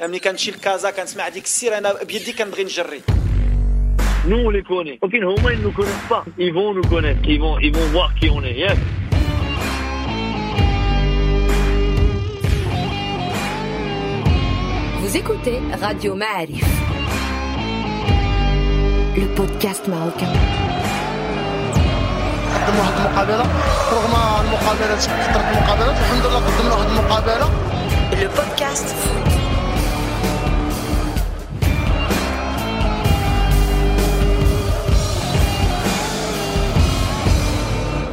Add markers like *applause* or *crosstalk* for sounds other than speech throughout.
ملي كنمشي لكازا كنسمع ديك السير انا بيدي كنبغي نجري Nous, on les connaît. Aucune Homa, ils nous connaissent pas. Ils vont nous connaître. Ils vont, ils vont voir qui on est. Yes. Vous écoutez Radio Ma'arif. Le podcast marocain. قدموا واحد المقابله رغم المقابله كثرت المقابلات الحمد لله قدمنا واحد المقابله Le podcast foot.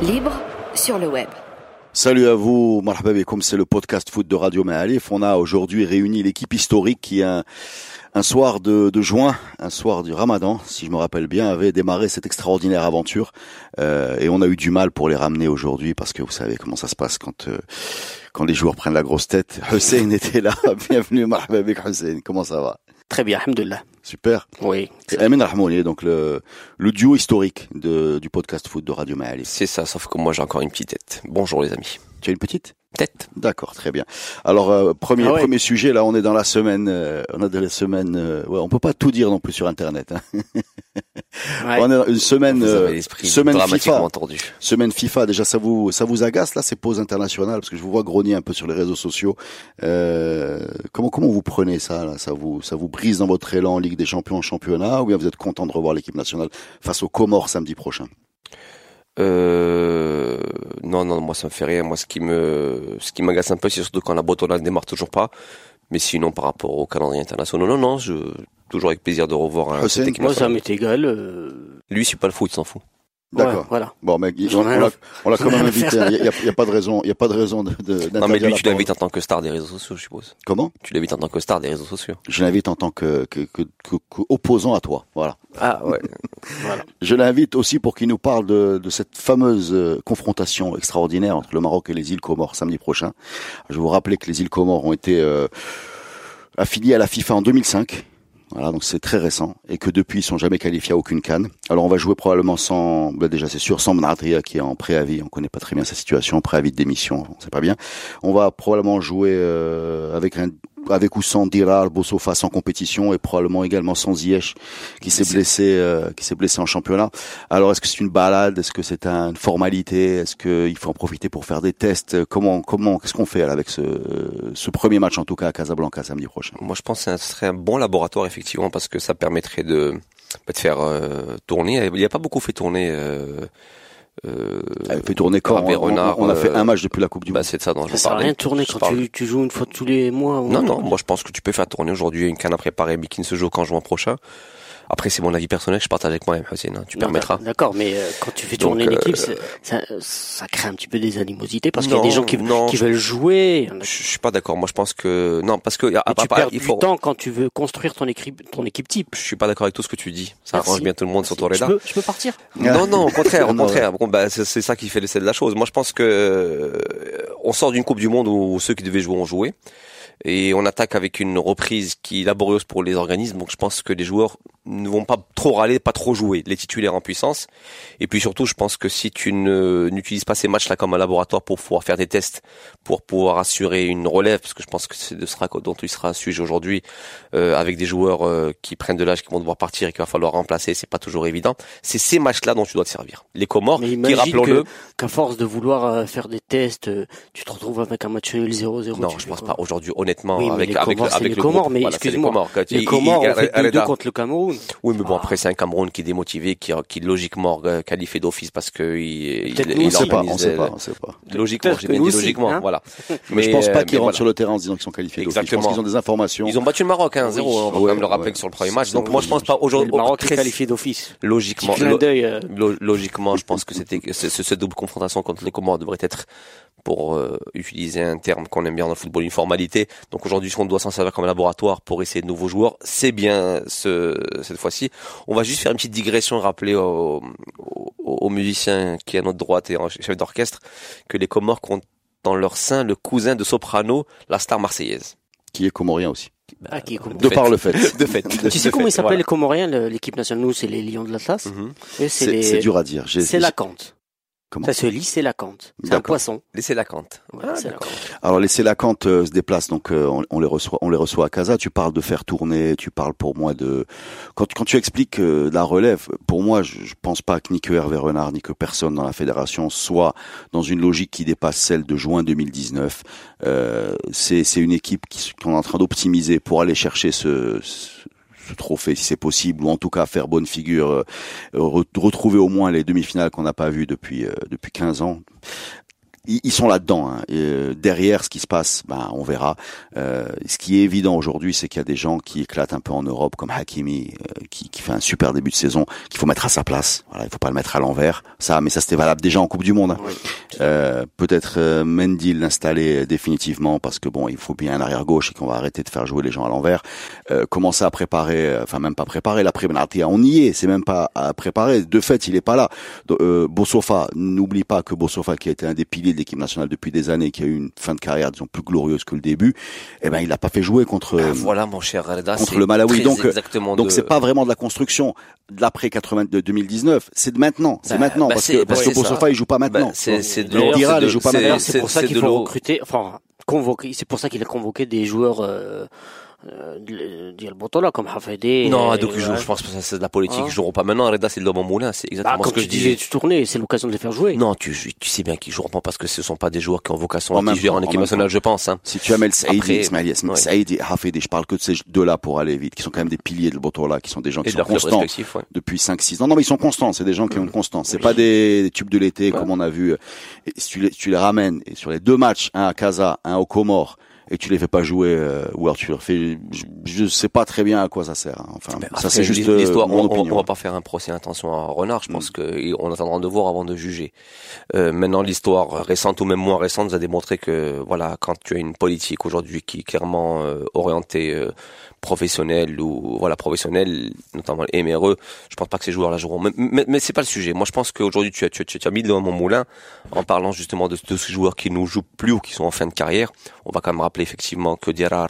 Libre sur le web. Salut à vous, comme c'est le podcast foot de Radio Maalif. On a aujourd'hui réuni l'équipe historique qui un, un soir de, de juin, un soir du Ramadan, si je me rappelle bien, avait démarré cette extraordinaire aventure Euh, et on a eu du mal pour les ramener aujourd'hui parce que vous savez comment ça se passe quand euh, quand les joueurs prennent la grosse tête. *laughs* Hussein était là, *laughs* bienvenue marhaba bik Hussein, comment ça va? Très bien, alhamdoulilah. Super. Oui. Et Amin Rahmouni, donc le, le duo historique de, du podcast foot de Radio Maalif. C'est ça, sauf que moi j'ai encore une petite tête. Bonjour les amis. Tu as une petite? D'accord, très bien. Alors euh, premier Ah ouais. premier sujet là, on est dans la semaine, euh, on a de la semaine, euh, ouais, on peut pas tout dire non plus sur internet. Hein. *laughs* Ouais. On est dans une semaine euh, semaine dramatiquement FIFA. entendu. Semaine FIFA, déjà ça vous ça vous agace là ces pauses internationales? Parce que je vous vois grogner un peu sur les réseaux sociaux. Euh, comment comment vous prenez ça là? Ça vous ça vous brise dans votre élan en Ligue des Champions, en championnat? Ou bien vous êtes content de revoir l'équipe nationale face aux Comores samedi prochain? Euh, non, non, moi ça me fait rien. Moi ce qui me, ce qui m'agace un peu, c'est surtout quand la bretonnade ne démarre toujours pas. Mais sinon par rapport au calendrier international, non, non, je toujours avec plaisir de revoir un, Moi, ça m'est égal. euh, Lui, c'est pas le foot, il s'en fout. D'accord. ouais, voilà. Bon, mec, on, l'a on quand même *laughs* invité. Il y a, y a pas de raison, il y a pas de raison de. de Non, mais lui, tu l'invites en tant que star des réseaux sociaux, je suppose. Comment? Tu l'invites en tant que star des réseaux sociaux. Je l'invite en tant que, que, que, que- que opposant à toi. Voilà. Ah ouais. *laughs* Je l'invite aussi pour qu'il nous parle de, de cette fameuse euh, confrontation extraordinaire entre le Maroc et les îles Comores samedi prochain. Je vais vous rappeler que les îles Comores ont été euh, affiliées à la FIFA en 2005. Voilà, donc c'est très récent et que depuis ils sont jamais qualifiés à aucune canne. Alors on va jouer probablement sans, ben déjà c'est sûr, sans Mnatria qui est en préavis. On connaît pas très bien sa situation, préavis de démission, on sait pas bien. On va probablement jouer euh, avec un avec ou sans Dirar, Bossofa sans compétition et probablement également sans Ziyech qui s'est blessé euh, qui s'est blessé en championnat. Alors est-ce que c'est une balade? Est-ce que c'est une formalité? Est-ce qu'il faut en profiter pour faire des tests? Comment comment qu'est-ce qu'on fait là, avec ce ce premier match en tout cas à Casablanca samedi prochain? Moi, je pense que ce serait un bon laboratoire, effectivement, parce que ça permettrait de, bah, de faire euh, tourner. Il n'y a pas beaucoup fait tourner. Euh, euh, Elle fait tourner quand Hervé on, on- Renard, on a fait euh, un match depuis la Coupe du bah, Monde. c'est de ça dont je Ça sert à parlais. rien de tourner quand tu, tu joues une fois tous les mois. ou- Non, non, moi je pense que tu peux faire tourner aujourd'hui une canne à préparer, mais qui ne se joue qu'en juin prochain. Après, c'est mon avis personnel que je partage avec moi-même, Hussein. hein, tu Non, permettras. D'accord, mais euh, quand tu fais Donc, tourner l'équipe, euh, ça, ça crée un petit peu des animosités parce qu'il y a des gens qui, non, qui veulent jouer. Je, je suis pas d'accord. Moi, je pense que non, parce que ah, Et tu ah, perds il du faut. temps quand tu veux construire ton équipe, ton équipe type. Je suis pas d'accord avec tout ce que tu dis. Ça Merci. arrange bien tout le monde sur ton peux, je peux partir? Non, non, au contraire, *laughs* au contraire. Bon, bah, c'est c'est ça qui fait l'essai de la chose. Moi, je pense que euh, on sort d'une Coupe du Monde où ceux qui devaient jouer ont joué. Et on attaque avec une reprise qui est laborieuse pour les organismes. Donc, je pense que les joueurs ne vont pas trop râler, pas trop jouer, les titulaires en puissance. Et puis surtout, je pense que si tu ne- n'utilises pas ces matchs-là comme un laboratoire pour pouvoir faire des tests, pour pouvoir assurer une relève, parce que je pense que c'est de ce dont il sera sujet aujourd'hui, euh, avec des joueurs euh, qui prennent de l'âge, qui vont devoir partir et qu'il va falloir remplacer, c'est pas toujours évident. C'est ces matchs-là dont tu dois te servir. Les Comores, qui rappelons-le, qu'à force de vouloir euh, faire des tests, euh, tu te retrouves avec un match nul 0-0. non, je pense pas aujourd'hui, honnêtement, Oui, avec les avec Comores, c'est avec les le Comores, groupe. mais Voilà, c'est les excuse-moi, Comores. Les Comores ont fait il- 2-2 Reda- contre le Cameroun. Oui, mais bon, Ah. après, c'est un Cameroun qui est démotivé, qui, qui logiquement euh, qualifié d'office parce que il, il, il sait pas, on organise, sait euh, pas, on sait pas. Logiquement, j'ai bien dit aussi, logiquement, hein. voilà. *laughs* Mais je pense euh, pas mais qu'ils rentrent voilà. sur le terrain en se disant qu'ils sont qualifiés. d'office. Je pense Exactement. qu'ils ont des informations. Ils ont battu le Maroc, hein, 0 on va quand même le rappeler ouais. que sur le premier match. Donc moi, je pense pas Mais aujourd'hui. le Maroc est qualifié d'office. Logiquement, lo- euh, lo- logiquement, je pense que c'était ce- ce- cette double confrontation contre les Comores devrait être, pour euh, utiliser un terme qu'on aime bien dans le football, une formalité. Donc aujourd'hui, on doit s'en servir comme un laboratoire pour essayer de nouveaux joueurs. C'est bien ce, cette fois-ci. On va juste faire une petite digression, rappeler aux, aux, aux musiciens qui est à notre droite et en chef d'orchestre que les Comores comptent dans leur sein le cousin de Soprano, la star marseillaise. Qui est comorien aussi. ah, qui est comorien. De par le fait. *laughs* De fait. *laughs* Tu sais De comment ils s'appellent voilà. les Comoriens, l'équipe nationale? Nous, c'est les Lions de l'Atlas. Mhm. Et c'est les- dur à dire. C'est la Cante. Comment Ça se lit, c'est la cante. C'est un poisson. Laissez la cante. Ouais, Ah, cante. Alors laisser la Cante euh, se déplace, donc euh, on, on les reçoit, on les reçoit à Casa. Tu parles de faire tourner, tu parles pour moi de quand, quand tu expliques euh, la relève. Pour moi, je, je pense pas que ni que Hervé Renard ni que personne dans la fédération soit dans une logique qui dépasse celle de juin 2019. Euh, c'est c'est une équipe qu'on est en train d'optimiser pour aller chercher ce, ce ce trophée si c'est possible ou en tout cas faire bonne figure euh, re- retrouver au moins les demi-finales qu'on n'a pas vues depuis euh, depuis 15 ans ils sont là-dedans. Hein. Euh, derrière ce qui se passe, ben, on verra. Euh, ce qui est évident aujourd'hui, c'est qu'il y a des gens qui éclatent un peu en Europe, comme Hakimi, euh, qui, qui fait un super début de saison, qu'il faut mettre à sa place. Voilà, il faut pas le mettre à l'envers. Ça, mais ça c'était valable déjà en Coupe du Monde. hein. Euh, Peut-être euh, Mendy l'installer définitivement parce que bon, il faut bien un arrière gauche et qu'on va arrêter de faire jouer les gens à l'envers. Euh, commencer à préparer, euh, enfin même pas préparer l'après Benatia, on y est, c'est même pas à préparer. De fait, il est pas là. Do- Euh, Bossofa, n'oublie pas que Bossofa, qui a été un des piliers de l'équipe nationale depuis des années, qui a eu une fin de carrière disons plus glorieuse que le début, eh ben il n'a pas fait jouer contre Ah, voilà, mon cher Reda. contre le Malawi. Donc, exactement donc de- c'est pas vraiment de la construction de l'après 82 2019, c'est de maintenant, c'est Bah, maintenant parce c'est- que parce que Bossofa ça. il joue pas maintenant. Bah, c'est c'est de de- il joue pas. D'ailleurs, c'est pour ça qu'il faut recruter, enfin, convoquer, c'est pour ça qu'il a convoqué des joueurs, euh, je pense que ça, c'est de la politique. Hein Ils joueront pas maintenant. Reda, c'est le mon moulin. C'est Bah, exactement comme ce que tu tournais, c'est l'occasion de les faire jouer. Non, tu, tu sais bien qu'ils joueront pas parce que ce sont pas des joueurs qui ont vocation à temps, en équipe nationale, je pense. Hein. Si tu amènes Saïdi, Ismail ouais. Saïdi, Hafidi, je parle que de ces deux-là pour aller vite, qui sont quand même des piliers de Botola, qui sont des gens qui sont constants depuis 5-6 ans. Non, mais ils sont constants, c'est des gens qui ont une constance. C'est pas des, tubes de l'été comme on a vu. Et si tu les, tu les ramènes, et sur les deux matchs, un à Casa, un au Comores, et tu les fais pas jouer, euh, ou alors tu leur fais, je, je sais pas très bien à quoi ça sert. hein. Enfin, Mais ça c'est juste euh, l'histoire. mon on, on- va pas faire un procès intention à Renard. Je Mm. pense que on attendra de voir avant de juger. Euh, maintenant, l'histoire récente ou même moins récente nous a démontré que voilà, quand tu as une politique aujourd'hui qui est clairement euh, orientée professionnelle ou voilà professionnelle, notamment les MRE, je pense pas que ces joueurs-là joueront. Mais, mais, mais c'est pas le sujet. Moi, je pense qu'aujourd'hui, tu as, tu, as- tu as mis dans mon moulin en parlant justement de, de ces joueurs qui nous jouent plus ou qui sont en fin de carrière. On va quand même rappeler effectivement que Diarra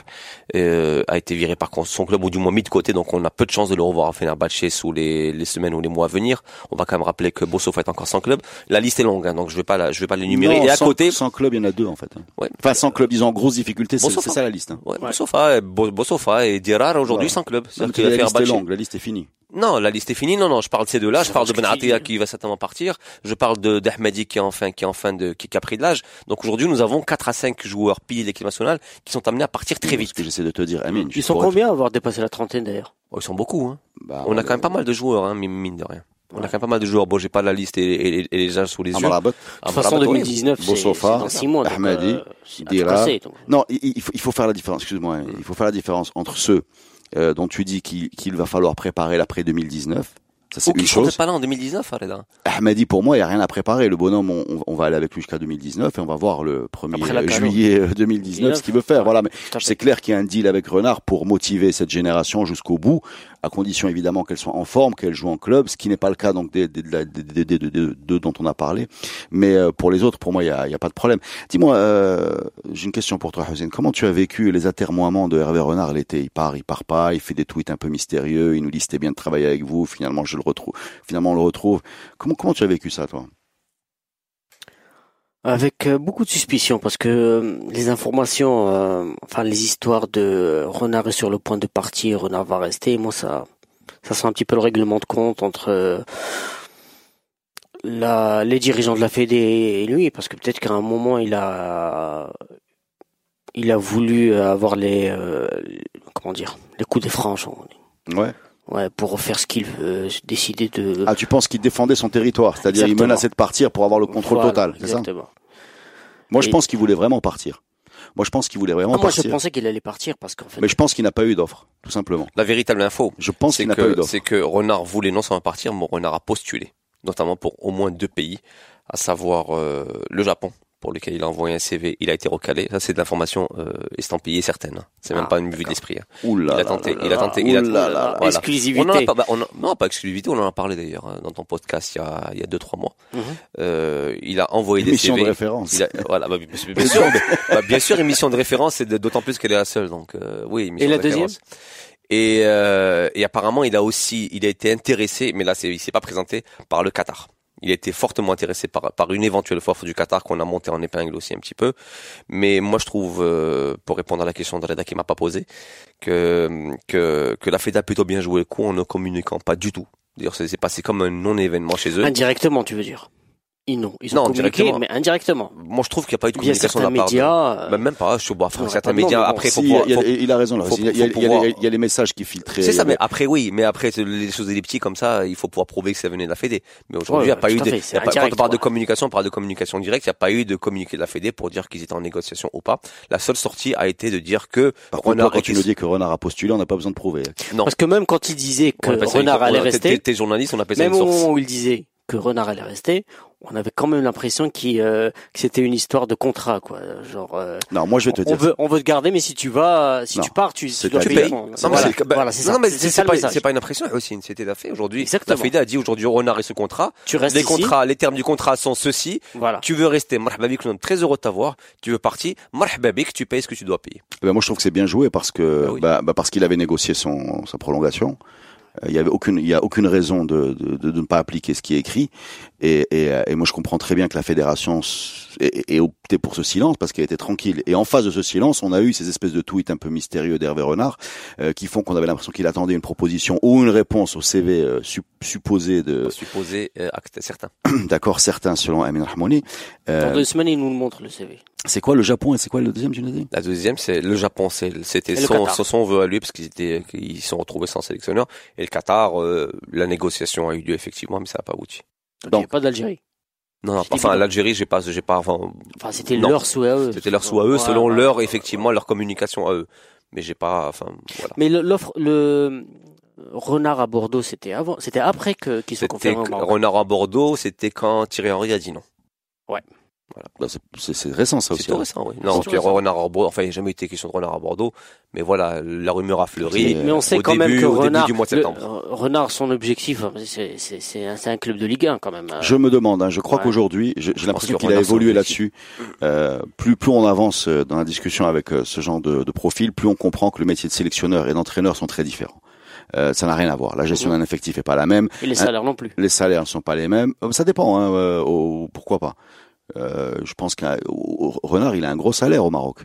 euh, a été viré par contre son club ou du moins mis de côté, donc on a peu de chances de le revoir à Fenerbahçe sous les, les semaines ou les mois à venir. On va quand même rappeler que Bosso est encore sans club. La liste est longue, hein, donc je vais pas la, je vais pas l'énumérer. Et à sans- côté, sans club, il y en a deux en fait. hein. ouais, Enfin, sans club, ils ont en grosse difficulté, c'est ça la liste. Hein. ouais, Bossofa, Bo- Bossofa et Diarra aujourd'hui sans club. Non, la faire liste est longue, la liste est finie. Non, la liste est finie. Non, non, je parle de ces deux-là. Je parle de tu Benatia qui va certainement partir. Je parle de d'Ahmadi qui est enfin, qui est enfin de, qui, qui a pris de l'âge. Donc aujourd'hui, nous avons 4 à 5 joueurs piliers de l'équipe nationale qui sont amenés à partir très vite. ce que j'essaie de te dire, Amine. Ils sont combien à avoir dépassé la trentaine d'ailleurs? Oh, ils sont beaucoup, hein. Bah, On a quand même pas mal de joueurs, hein, mine de rien. On a quand même pas mal de joueurs. Bon, j'ai pas la liste et, et- et les âges sous les yeux. Amrabat. De toute façon, voilà, oui. 2019, c'est Bossofa, c'est dans 6 mois. Ahmadi, euh, Dira. Non, il, il faut, il faut faire la différence. Excuse-moi, hein. il faut faire la différence entre ceux euh, dont tu dis qu'il qu'il va falloir préparer l'après 2019. Ça c'est une chose. pas là en 2019, Areda. Ahmadi pour moi, il y a rien à préparer. Le bonhomme, on, on va aller avec lui jusqu'à 2019 et on va voir le 1er Après la euh, Cano. juillet euh, 2019 ce qu'il veut faire. Voilà, mais c'est clair qu'il y a un deal avec Renard pour motiver cette génération jusqu'au bout, à condition évidemment qu'elle soit en forme, qu'elle joue en club, ce qui n'est pas le cas donc des, des, deux dont on a parlé. Mais euh, pour les autres, pour moi, il y a, il y a pas de problème. Dis-moi, euh, j'ai une question pour toi, Hussein. Comment tu as vécu les atermoiements de Hervé Renard l'été? Il part, il part pas, il fait des tweets un peu mystérieux, il nous dit c'était bien de travailler avec vous. Finalement, je le retrouve. Finalement, on le retrouve. Comment comment tu as vécu ça, toi? Avec euh, beaucoup de suspicion parce que euh, les informations, euh, enfin les histoires de Renard est sur le point de partir, Renard va rester, moi ça, ça sent un petit peu le règlement de compte entre la, les dirigeants de la Fédé et lui, parce que peut-être qu'à un moment il a, il a voulu avoir les, comment dire, les coups des franges, Ouais. Ouais, pour faire ce qu'il veut, décider de. Ah, tu penses qu'il défendait son territoire, c'est-à-dire il menaçait de partir pour avoir le contrôle Voilà, total, c'est ça Exactement. Moi, je pense qu'il voulait vraiment partir. Moi, je pense qu'il voulait vraiment Ah, moi je partir. pensais qu'il allait partir parce qu'en fait. Mais je pense qu'il n'a pas eu d'offre, tout simplement. La véritable info, Je pense c'est qu'il n'a pas eu que, d'offre. c'est que Renard voulait non seulement partir, mais Renard a postulé, notamment pour au moins deux pays, à savoir euh, le Japon, pour lequel il a envoyé un CV, il a été recalé. Ça, c'est de l'information euh, estampillée certaine. C'est même Ah, pas une vue d'esprit. hein. Il a là tenté, il a tenté, il a voilà. Exclusivité. On en a pas, bah, on a- non, pas exclusivité, on en a parlé d'ailleurs hein, dans ton podcast il y a, il y a deux trois mois. Mhm. Euh, il a envoyé des Émission CV. de référence. Il a, voilà, bah, bien, sûr, bien sûr, bah, bien sûr, émission de référence, c'est d'autant plus qu'elle est la seule. Donc, euh, oui, émission Et la de référence. deuxième? Et, euh, et apparemment, il a aussi, il a été intéressé, mais là, il s'est pas présenté par le Qatar. Il été fortement intéressé par, par une éventuelle offre du Qatar qu'on a monté en épingle aussi un petit peu. Mais moi, je trouve, euh, pour répondre à la question de Reda qui m'a pas posé, que, que, que la FEDA a plutôt bien joué le coup en ne communiquant pas du tout. D'ailleurs, c'est passé comme un non-événement chez eux. Indirectement, tu veux dire Ils non, ils ont Non, communiqué, mais indirectement. Moi, je trouve qu'il n'y a pas eu de communication de la part de- médias. euh, Bah, même pas, je suis bon, enfin, non, certains médias, bon, après, faut Si, pouvoir, il, faut- il a raison là. faut- il, y a, faut pouvoir- il y a les messages qui filtraient. C'est ça, avait- mais après oui, mais après les choses elliptiques comme ça, il faut pouvoir prouver que ça venait de la Fédé. Mais aujourd'hui, il Ouais, n'y a pas eu de, fait, y a pas- quand on parle de communication, on parle de communication directe, il n'y a pas eu de communiqué de la Fédé pour dire qu'ils étaient en négociation ou pas. La seule sortie a été de dire que Par contre, Renard toi, quand tu nous dis que Renard a postulé, on n'a pas besoin de prouver. non. Parce que même quand il disait que Renard allait rester, T'es journaliste, on appelle ça même une au source. moment où il disait que Renard allait rester, on avait quand même l'impression qu'il, euh, que c'était une histoire de contrat, quoi. Genre, euh, Non, moi je vais te on dire. veut, on veut te garder, mais si tu vas, si Non. tu pars, tu, C'est tu dois payer. Non, mais c'est- bah, voilà, c'est ça. non, mais C'est pas, message. c'est pas une impression aussi, c'était fait. Aujourd'hui, la. Fédé a dit aujourd'hui Renard et ce contrat. Tu restes Les ici. contrats, les termes du contrat sont ceux-ci. Voilà. Tu veux rester, marhaba bik, nous sommes très heureux de t'avoir. Tu veux partir, marhaba bik, tu payes ce que tu dois payer. Eh ben, moi, je trouve que c'est bien joué parce que Ah oui. bah, bah, parce qu'il avait négocié son sa prolongation. Euh, Il y avait aucune il y a aucune raison de, de, de, de ne pas appliquer ce qui est écrit et, et, euh, et moi je comprends très bien que la fédération ait, ait opté pour ce silence parce qu'elle était tranquille et en face de ce silence on a eu ces espèces de tweets un peu mystérieux d'Hervé Renard euh, qui font qu'on avait l'impression qu'il attendait une proposition ou une réponse au CV euh, sup- supposé de Supposé euh, acte certain. *clears throat* d'accord certains selon Amin Rahmouni Euh, Dans deux semaines, il nous le montre, le CV. c'est quoi le Japon et c'est quoi le deuxième tu nous as dit? La deuxième, c'est le Japon. C'est- C'était son, son, son vœu à lui parce qu'ils étaient, qu'ils se sont retrouvés sans sélectionneur. Et le Qatar, euh, la négociation a eu lieu effectivement, mais ça n'a pas abouti. Donc, Donc- il y a pas d'Algérie. Non, non, enfin, l'Algérie, j'ai pas, j'ai pas, enfin, Enfin, c'était leur souhait à eux. c'était leur souhait à eux, Ouais, selon ouais. leur, effectivement, leur communication à eux. Mais j'ai pas, enfin, voilà. Mais le- l'offre, le renard à Bordeaux, c'était avant, c'était après que qu'ils au Maroc. Renard à Bordeaux, c'était quand Thierry Henry a dit non. Bah, c'est- c'est c'est récent ça C'est aussi tout hein. récent, oui. Non, récent. Renard à Bordeaux, enfin, il n'y a jamais été question de Renard à Bordeaux. Mais voilà, la rumeur a fleuri. Mais on sait au quand même que Renard, du mois de le- septembre. euh, Renard, son objectif, c'est c'est c'est un, c'est un club de Ligue 1 quand même. hein. Je me demande, hein, je crois Ouais. qu'aujourd'hui, j'ai l'impression qu'il a c'est évolué là-dessus. Euh, plus plus on avance euh, dans la discussion avec euh, ce genre de, de profil, plus on comprend que le métier de sélectionneur et d'entraîneur sont très différents. Euh, ça n'a rien à voir. La gestion Mhm. d'un effectif est pas la même. Et les salaires non plus. Les salaires ne sont pas les mêmes. Euh, Ça dépend. Hein, euh, au- pourquoi pas euh, Je pense qu'un Renard, il a un gros salaire au Maroc.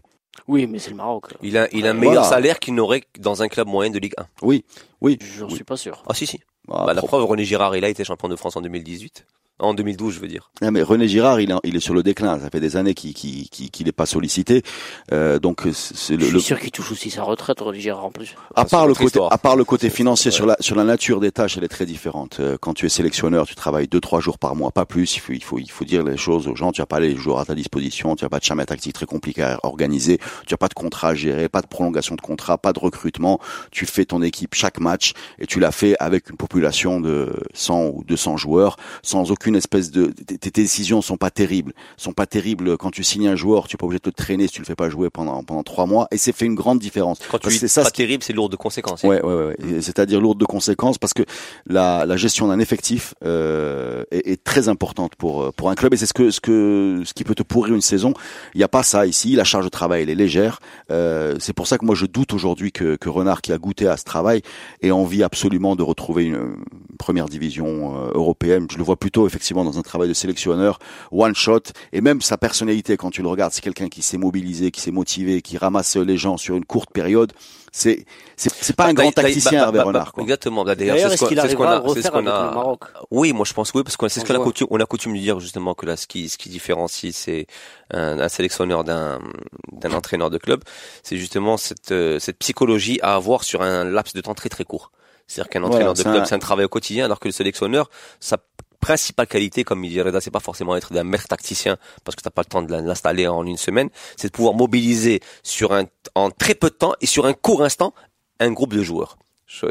Oui, mais c'est le Maroc. Il a, il a un Voilà. meilleur salaire qu'il n'aurait dans un club moyen de Ligue 1. Oui, oui. J'en Oui. suis pas sûr. Ah si si. Ah, Bah, la preuve, René Girard, il a été champion de France en 2018. En 2012, je veux dire. Non, mais René Girard, il est, il est sur le déclin. Ça fait des années qu'il qu'il qu'il- qu'il n'est pas sollicité. Euh, donc c'est c'est Je le, suis le- sûr qu'il touche aussi sa retraite, René Girard, en plus. À part le côté, histoire. à part le côté C'est- financier ouais. sur la sur la nature des tâches, elle est très différente. Euh, Quand tu es sélectionneur, tu travailles deux trois jours par mois, pas plus. Il faut il faut il faut dire les choses aux gens. Tu as pas les joueurs à ta disposition, tu as pas de schéma tactique très compliqué à organiser, tu as pas de contrat à gérer, pas de prolongation de contrat, pas de recrutement. Tu fais ton équipe chaque match et tu l'as fait avec une population de 100 ou 200 joueurs, sans aucune espèce de tes décisions sont pas terribles, sont pas terribles quand tu signes un joueur, tu es pas obligé de te traîner si tu le fais pas jouer pendant pendant trois mois et c'est fait une grande différence. Quand tu Parce que c'est ça pas terrible, c'est lourd de conséquences. Ouais, ouais, ouais. Et C'est-à-dire lourde de conséquences parce que la, la gestion d'un effectif euh, est, est très importante pour euh, pour un club et c'est ce que ce que ce qui peut te pourrir une saison. Il n'y a pas ça ici. La charge de travail elle est légère. Euh, c'est pour ça que moi je doute aujourd'hui que, que Renard qui a goûté à ce travail ait envie absolument de retrouver une, une première division euh, européenne. Je le vois plutôt effectivement dans un travail de sélectionneur one shot et même sa personnalité quand tu le regardes, c'est quelqu'un qui s'est mobilisé, qui s'est motivé, qui ramasse les gens sur une courte période. C'est c'est c'est pas un Bah, grand bah, tacticien bah, Hervé bah, Renard quoi. Exactement. Bah, D'ailleurs, c'est ce qu'on ce qu'on a, c'est ce refaire qu'on avec le a. Maroc? Oui, moi je pense que oui, parce que c'est ce On qu'on a coutume, on a coutume de dire justement que là, ce qui, ce qui différencie, c'est un, un sélectionneur d'un, d'un entraîneur de club, c'est justement cette, euh, cette psychologie à avoir sur un laps de temps très très court. C'est-à-dire qu'un Voilà, entraîneur de club, un- c'est un travail au quotidien, alors que le sélectionneur, sa principale qualité, comme il dit Reda, c'est pas forcément être d'un maître tacticien, parce que t'as pas le temps de l'installer en une semaine, c'est de pouvoir mobiliser sur un, en très peu de temps et sur un court instant, un groupe de joueurs.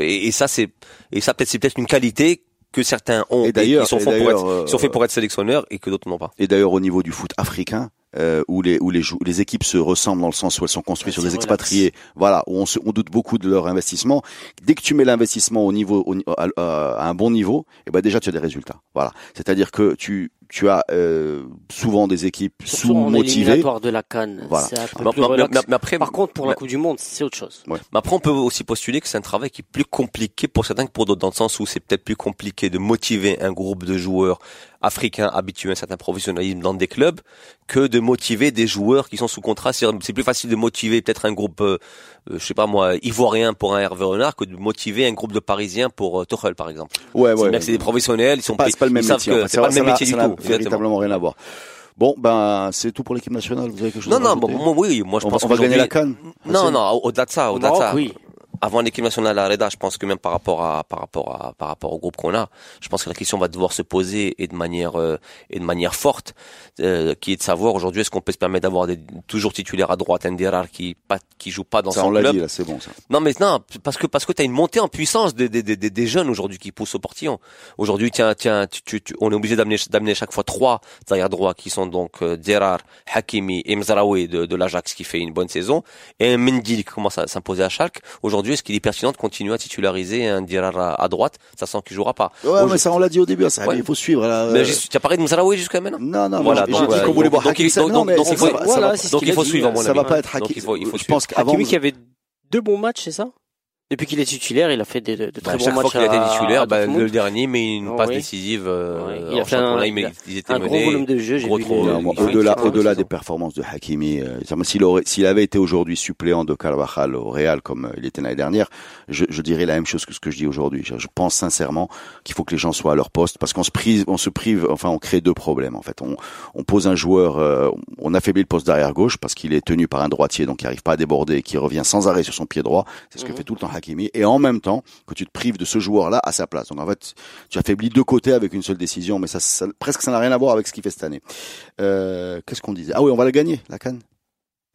Et, et ça, c'est, et ça peut-être, c'est peut-être une qualité que certains ont. Et sont, et faits pour d'ailleurs, être, euh, ils sont faits pour être sélectionneurs et que d'autres n'ont pas. Et d'ailleurs au niveau du foot africain, euh, où les où les jou- les équipes se ressemblent dans le sens où elles sont construites sur des relax. expatriés, voilà, où on, se, on doute beaucoup de leur investissement. Dès que tu mets l'investissement au niveau au- à, à un bon niveau, et ben déjà tu as des résultats. Voilà, c'est-à-dire que tu tu as euh, souvent des équipes sous-motivées. de la Cannes. Voilà. C'est un peu Mais- plus mais- mais- mais après, Par contre, pour la Coupe du Monde, c'est autre chose. Mais après, on peut aussi postuler que c'est un travail qui est plus compliqué pour certains que pour d'autres, dans le sens où c'est peut-être plus compliqué de motiver un groupe de joueurs africains habitués à un certain professionnalisme dans des clubs que de motiver des joueurs qui sont sous contrat. C'est c'est plus facile de motiver peut-être un groupe, euh, euh, je sais pas moi, ivoirien pour un Hervé Renard que de motiver un groupe de Parisiens pour euh, Tuchel, par exemple. Ouais, C'est ouais. c'est des professionnels, ils sont pas, pas le même ils savent métier. que en fait. c'est pas le même métier du tout. Véritablement rien à voir. Bon, ben, c'est tout pour l'équipe nationale. Vous avez quelque chose Non, à non, bon, moi, oui, moi je on va, pense on va gagner la canne. Non, non, au- au-delà de ça, Au au-delà de ça. oui. Avant l'équipe nationale à Reda, je pense que même par rapport à par rapport à par rapport au groupe qu'on a, je pense que la question va devoir se poser et de manière euh, et de manière forte, euh, qui est de savoir aujourd'hui est-ce qu'on peut se permettre d'avoir des toujours titulaires à droite, un Dirar qui pas qui joue pas dans Ça, son on l'a club. dit, là, c'est bon, ça. Non mais non, parce que parce que t'as une montée en puissance des des, des, des- des jeunes aujourd'hui qui poussent au portillon. Aujourd'hui, tiens tiens, tu, tu- tu- on est obligé d'amener d'amener chaque fois trois derrière droit qui sont donc euh, Dirar, Hakimi et Mzraoui de, de l'Ajax qui fait une bonne saison et un Mendy qui commence à s'imposer à Schalke. Aujourd'hui, est-ce qu'il est pertinent de continuer à titulariser un Dirar à, à droite, sachant qu'il jouera pas Ouais, mais ça, on l'a dit au début, ça, Ouais. il faut suivre, là. Mais euh, tu as parlé de Mzraoui jusqu'à maintenant Non, non, Voilà, j'ai dit qu'on voulait donc- voir donc Hakimi. il- ça- donc- ça il faut- ça suivre ça va pas être Donc Hakimi. il faut il faut Je suivre. pense qu'avant, Hakimi qui avait deux bons matchs, c'est ça? Depuis qu'il est titulaire, il a fait des, de, de Bah, très bons chaque matchs. fois qu'il a été titulaire, à bah, le dernier met une passe Oui. décisive. euh, il a fait un- il il a- ils étaient un gros menés. volume de jeu. J'ai gros vu trop, les- Non, au-delà, au-delà des performances de Hakimi, euh, c'est-à-dire, s'il aurait, s'il avait été aujourd'hui suppléant de Carvajal au Real comme euh, il était l'année dernière, je, je dirais la même chose que ce que je dis aujourd'hui. Je, je pense sincèrement qu'il faut que les gens soient à leur poste parce qu'on se prive, on se prive, enfin, on crée deux problèmes en fait. On, on pose un joueur, euh, on affaiblit le poste d'arrière gauche parce qu'il est tenu par un droitier donc il n'arrive pas à déborder et qui revient sans arrêt sur son pied droit. C'est ce que Mhm. fait tout le temps Hakimi. Et en même temps que tu te prives de ce joueur-là à sa place. Donc en fait, tu affaiblis deux côtés avec une seule décision, mais ça, ça- presque ça n'a rien à voir avec ce qu'il fait cette année. Euh, Qu'est-ce qu'on disait? Ah oui, on va la gagner, la canne.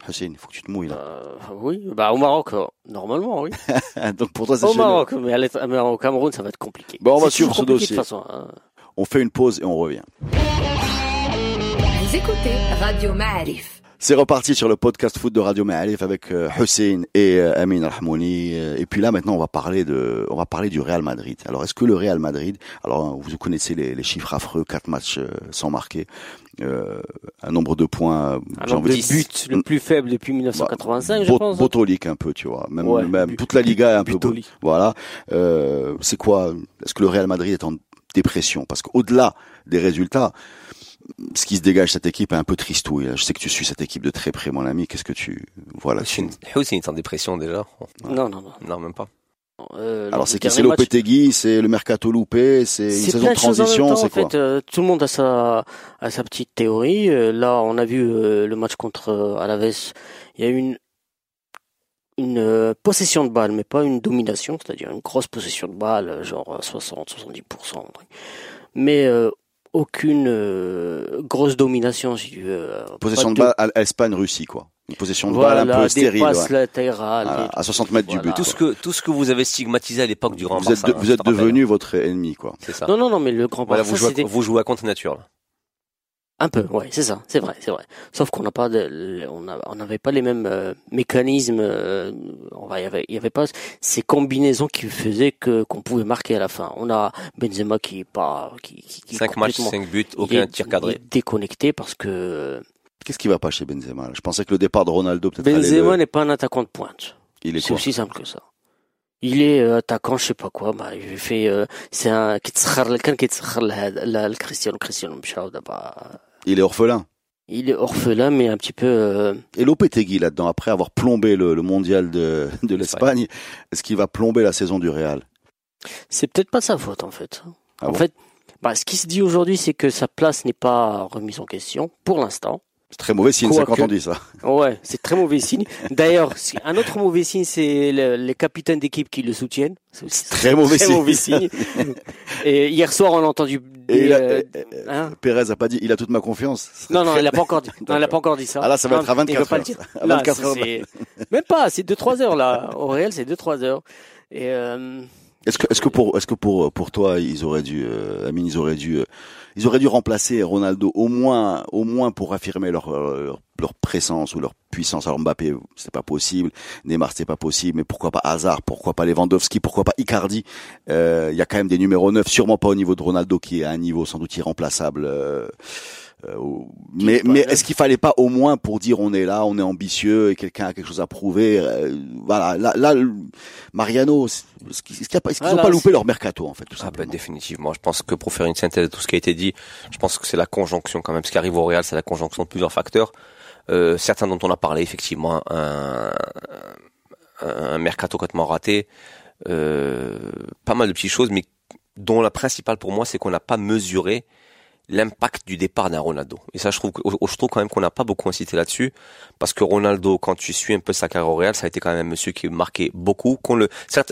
Hussein, il faut que tu te mouilles là. Euh, oui, bah au Maroc, euh, normalement, oui. *laughs* Donc pour toi, c'est Au. Maroc, mais, à l'être- mais au Cameroun, ça va être compliqué. Bon, on va suivre ce dossier. De toute façon, hein. On fait une pause et on revient. Vous écoutez Radio Ma'arif. C'est reparti sur le podcast foot de Radio Ma'alif avec euh, Hussein et euh, Amin Rahmouni. Euh, Et puis là, maintenant, on va parler de, on va parler du Real Madrid. Alors, est-ce que le Real Madrid, alors vous connaissez les, les chiffres affreux, quatre matchs sans marquer, euh, un nombre de points, Un j'ai nombre envie de de- buts le plus faible depuis 1985, je Bot- pense. Botolique un peu, tu vois. Même, Ouais, même but- toute la Liga est un peu. Butolique. Voilà. Euh, c'est quoi Est-ce que le Real Madrid est en dépression? Parce qu'au-delà des résultats, ce qui se dégage cette équipe est un peu tristouille. Je sais que tu suis cette équipe de très près, mon ami. Qu'est-ce que tu voilà Hussein Hussein est en dépression déjà. Non, non, non. Non, même pas. Euh, Alors c'est qui? C'est Lopetegui, c'est le mercato loupé, c'est une saison de transition, c'est en quoi? fait, euh, tout le monde a sa, a sa petite théorie. Euh, là, on a vu euh, le match contre euh, Alaves. Il y a eu une, une euh, possession de balle, mais pas une domination, c'est-à-dire une grosse possession de balle, genre 60-70%. un truc. Mais euh, aucune euh, grosse domination, si tu veux. euh, Possession de balle à Espagne-Russie, quoi. Une possession de Voilà, balle un peu stérile, ouais. Voilà, des à 60 mètres du but. Tout ce que tout ce que vous avez stigmatisé à l'époque du Grand Vous êtes, de- hein, vous je êtes devenu votre ennemi, quoi. C'est ça. Non, non, non, mais le grand Voilà, Barça, vous jouez, à, vous jouez à contre nature. Là. Un peu, ouais, c'est ça, c'est vrai, c'est vrai. Sauf qu'on n'a pas de, on n'avait pas les mêmes euh, mécanismes. euh, on va, il y avait, il y avait pas ces combinaisons qui faisaient que qu'on pouvait marquer à la fin. On a Benzema qui est pas, qui, qui, qui est 5 matchs, 5 buts, aucun est- tir cadré. est déconnecté parce que Qu'est-ce qui va pas chez Benzema Je pensais que le départ de Ronaldo peut-être Benzema le- n'est pas un attaquant de pointe. il est C'est aussi simple que ça il est euh, attaquant je sais pas quoi bah, il fait euh, c'est un il est orphelin il est orphelin, mais un petit peu. Euh... Et Lopetegui là-dedans, après avoir plombé le, mondial de, *laughs* l'Espagne, est-ce qu'il va plomber la saison du Real? C'est peut-être pas sa faute en fait. Ah en fait, bah, ce qui se dit aujourd'hui, c'est que sa place n'est pas remise en question pour l'instant. C'est très mauvais signe, ça, quand on dit ça. Ouais, c'est très mauvais signe. D'ailleurs, un autre mauvais signe, c'est le- les capitaines d'équipe qui le soutiennent. C'est Très mauvais très signe. mauvais signe. *laughs* Et hier soir, on a entendu. Des, il a- euh, euh, hein Pérez a pas dit, il a toute ma confiance. non, non, il a pas encore dit. *laughs* Non, il a pas encore dit ça. Ah là, ça va Non, être à il veut 24 pas le heures. dire. *laughs* À Là, 24 heures. c'est- Même pas, c'est 2-3 heures là. Au réel, c'est 2-3 heures. Et euh, Est-ce que, est-ce que pour, est-ce que pour, pour toi, ils auraient dû, euh, Amine, ils auraient dû, euh, ils auraient dû remplacer Ronaldo au moins, au moins pour affirmer leur, euh, leur, présence ou leur puissance. Alors Mbappé, c'est pas possible. Neymar, c'est pas possible. Mais pourquoi pas Hazard? Pourquoi pas Lewandowski? Pourquoi pas Icardi? Il y a quand même des numéros 9, sûrement pas au niveau de Ronaldo, qui est à un niveau sans doute irremplaçable. Euh, mais mais est-ce qu'il fallait pas au moins pour dire on est là, on est ambitieux et quelqu'un a quelque chose à prouver euh, Voilà, là, là Mariano, est-ce qu'ils a pas- loupé leur mercato en fait tout Ah ben, définitivement. Je pense que pour faire une synthèse de tout ce qui a été dit, je pense que c'est la conjonction quand même. Ce qui arrive au Real, c'est la conjonction de plusieurs facteurs. Euh, certains dont on a parlé, effectivement, un, un, un mercato complètement raté, euh, pas mal de petites choses, mais dont la principale pour moi, c'est qu'on n'a pas mesuré l'impact du départ d'un Ronaldo. Et ça, je trouve, je trouve quand même qu'on n'a pas beaucoup incité là-dessus, parce que Ronaldo, quand tu suis un peu sa carrière au Real, ça a été quand même un monsieur qui marquait beaucoup. Qu'on le, certes,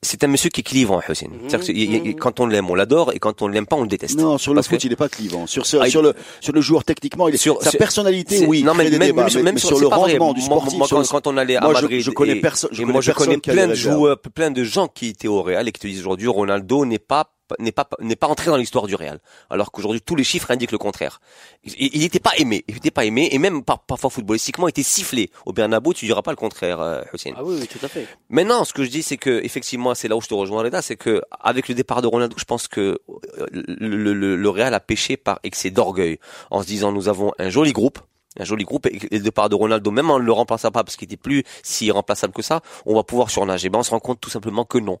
c'est un monsieur qui est clivant, Hussein. Que il- il- quand on l'aime, on l'adore, et quand on l'aime pas, on le déteste. Non, sur le Parce foot, que- il est pas clivant. Sur sur, Ah, sur le sur le joueur techniquement, il est Sur- sa personnalité, oui. non, mais même, débats, même sur- mais- même mais sur, sur c'est le vrai. rendement du sportif, moi, quand, on allait à Moi, Madrid, je connais personne- moi je connais plein de joueurs, plein de gens qui étaient au Real et qui te disent aujourd'hui Ronaldo n'est pas n'est pas n'est pas entré dans l'histoire du Real, alors qu'aujourd'hui tous les chiffres indiquent le contraire. Il n'était pas aimé, il était pas aimé et même par- parfois footballistiquement il était sifflé au Bernabeu. Tu diras pas le contraire, euh, Hussein. Ah oui, oui, tout à fait. Maintenant, ce que je dis, c'est que effectivement, c'est là où je te rejoins, Reda, c'est que avec le départ de Ronaldo, je pense que euh, le, le, le Real a péché par excès d'orgueil, en se disant nous avons un joli groupe. Un joli groupe et le départ de Ronaldo, même en ne le remplaçant pas parce qu'il était plus si irremplaçable que ça, on va pouvoir surnager. Ben, on se rend compte tout simplement que non.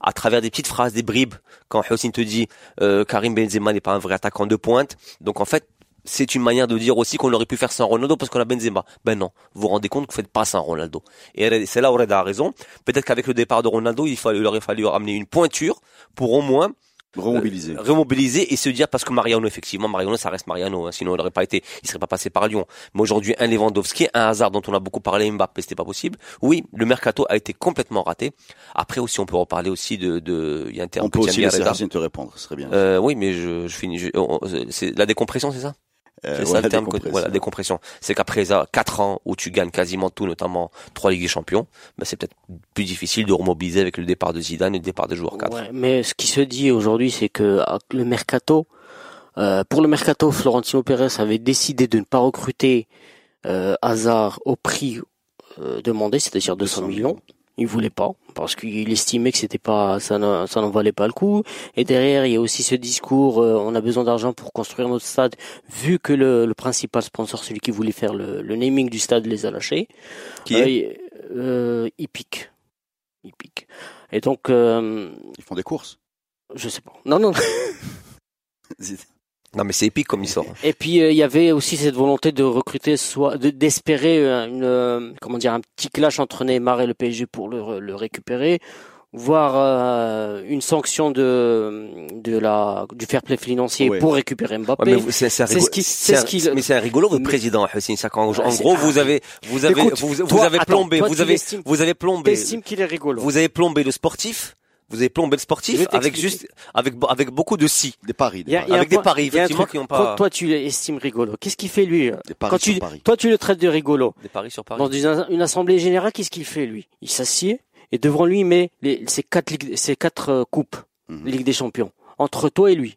À travers des petites phrases, des bribes, quand Hossein te dit euh, Karim Benzema n'est pas un vrai attaquant de pointe, donc en fait c'est une manière de dire aussi qu'on aurait pu faire sans Ronaldo parce qu'on a Benzema. Ben non, vous vous rendez compte que vous faites pas sans Ronaldo. Et c'est là où Reda a raison. Peut-être qu'avec le départ de Ronaldo, il, fallait, il aurait fallu amener une pointure pour au moins remobiliser. euh, remobiliser et se dire parce que Mariano effectivement Mariano ça reste Mariano hein, sinon il n'aurait pas été il serait pas passé par Lyon. Mais aujourd'hui un Lewandowski un hasard dont on a beaucoup parlé Mbappé c'était pas possible. Oui le mercato a été complètement raté. Après aussi on peut reparler aussi de de il y a un terme On peut aussi laisser te répondre, ce serait bien. Euh, oui mais je, je finis je- on- la décompression c'est ça? Euh, c'est ça le terme que, décompression. voilà, décompression. C'est qu'après ça, quatre ans où tu gagnes quasiment tout, notamment trois Ligues des Champions, ben c'est peut-être plus difficile de remobiliser avec le départ de Zidane et le départ des joueurs cadres. Ouais, mais ce qui se dit aujourd'hui, c'est que avec le mercato, euh, pour le mercato, Florentino Pérez avait décidé de ne pas recruter euh, Hazard au prix euh, demandé, c'est-à-dire 200 millions. Il voulait pas parce qu'il estimait que c'était pas ça n'en ça n'en valait pas le coup. Et derrière, il y a aussi ce discours euh, on a besoin d'argent pour construire notre stade, vu que le, le principal sponsor, celui qui voulait faire le, le naming du stade, les a lâchés. Qui est? Euh, euh. Hippic. Et donc, euh, Ils font des courses? je sais pas. Non, non. *laughs* *laughs* Non mais c'est épique comme histoire. Et puis euh, il y avait aussi cette volonté de recruter, soit de- d'espérer euh, une, euh, comment dire, un petit clash entre Neymar et le PSG pour le, le récupérer, voire euh, une sanction de de la du fair play financier Ouais. pour récupérer Mbappé. Ouais, mais vous- c'est ce qui- c'est ce qui- mais c'est un rigolo votre Mais- président Hussein Sakhan. En Ah, c'est- gros, vous avez vous avez Écoute, vous, vous toi, avez attends, plombé, toi, vous avez vous avez plombé T'estimes qu'il est rigolo vous avez plombé le sportif, vous avez plombé le sportif avec juste avec avec beaucoup de si. Des paris. Des Il y a- paris, avec des point- paris, effectivement, qui ont pas- Toi, toi, tu l'estimes rigolo. Qu'est-ce qu'il fait lui des paris Quand sur tu, paris. toi, tu le traites de rigolo. Des paris sur Paris. Dans une, une assemblée générale, qu'est-ce qu'il fait lui? Il s'assied et devant lui il met les, ces quatre ligues, ces quatre euh, coupes, Mhm. Ligue des Champions, entre toi et lui.